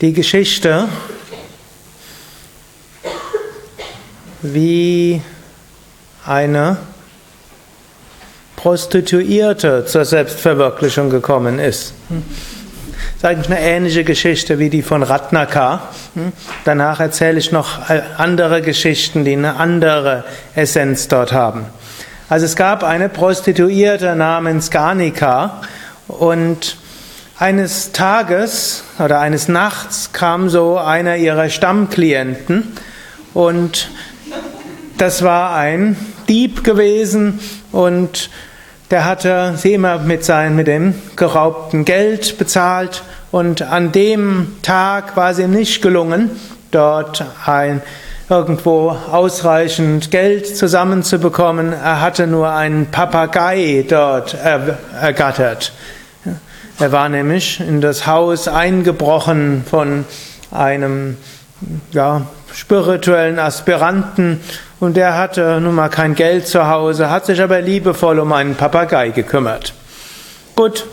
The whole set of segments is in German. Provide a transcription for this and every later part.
die Geschichte, wie eine Prostituierte zur Selbstverwirklichung gekommen ist. Das ist eigentlich eine ähnliche Geschichte wie die von Ratnaka. Danach erzähle ich noch andere Geschichten, die eine andere Essenz dort haben. Also es gab eine Prostituierte namens Garnika und eines Tages oder eines Nachts kam so einer ihrer Stammklienten und das war ein Dieb gewesen und der hatte sie immer mit, sein, mit dem geraubten Geld bezahlt und an dem Tag war es ihm nicht gelungen, dort ein, irgendwo ausreichend Geld zusammenzubekommen. Er hatte nur einen Papagei dort ergattert. Er war nämlich in das Haus eingebrochen von einem ja, spirituellen Aspiranten und der hatte nun mal kein Geld zu Hause, hat sich aber liebevoll um einen Papagei gekümmert. Gut,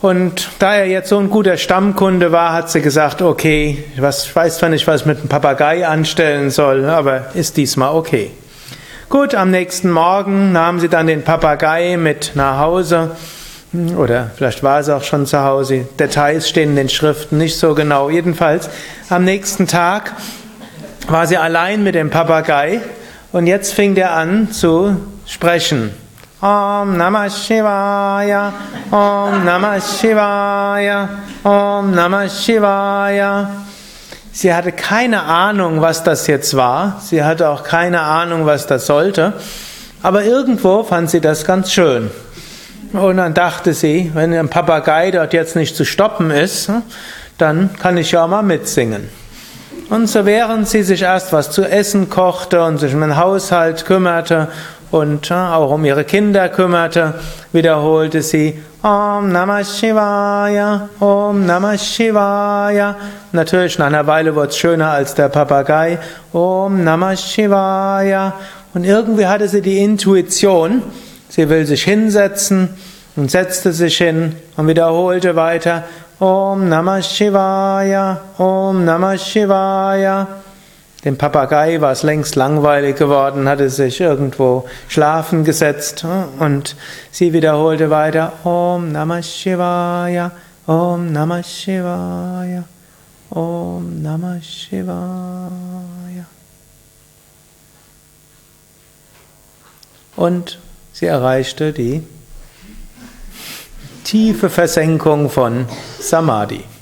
und da er jetzt so ein guter Stammkunde war, hat sie gesagt, okay, ich weiß zwar nicht, was ich mit dem Papagei anstellen soll, aber ist diesmal okay. Gut, am nächsten Morgen nahm sie dann den Papagei mit nach Hause oder vielleicht war es auch schon zu Hause. Details stehen in den Schriften nicht so genau. Jedenfalls, am nächsten Tag war sie allein mit dem Papagei und jetzt fing der an zu sprechen. Om Namah Shivaya, Om Namah Shivaya, Om Namah Shivaya. Sie hatte keine Ahnung, was das jetzt war. Sie hatte auch keine Ahnung, was das sollte. Aber irgendwo fand sie das ganz schön. Und dann dachte sie, wenn ein Papagei dort jetzt nicht zu stoppen ist, dann kann ich ja mal mitsingen. Und so während sie sich erst was zu essen kochte und sich um den Haushalt kümmerte und auch um ihre Kinder kümmerte, wiederholte sie Om Namah Shivaya, Om Namah Shivaya. Natürlich nach einer Weile wurde es schöner als der Papagei. Om Namah Shivaya. Und irgendwie hatte sie die Intuition, Sie will sich hinsetzen und setzte sich hin und wiederholte weiter Om Namah Shivaya, Om Namah Shivaya. Dem Papagei war es längst langweilig geworden, hatte sich irgendwo schlafen gesetzt und sie wiederholte weiter Om Namah Shivaya, Om Namah Shivaya, Om Namah Shivaya. Und Sie erreichte die tiefe Versenkung von Samadhi.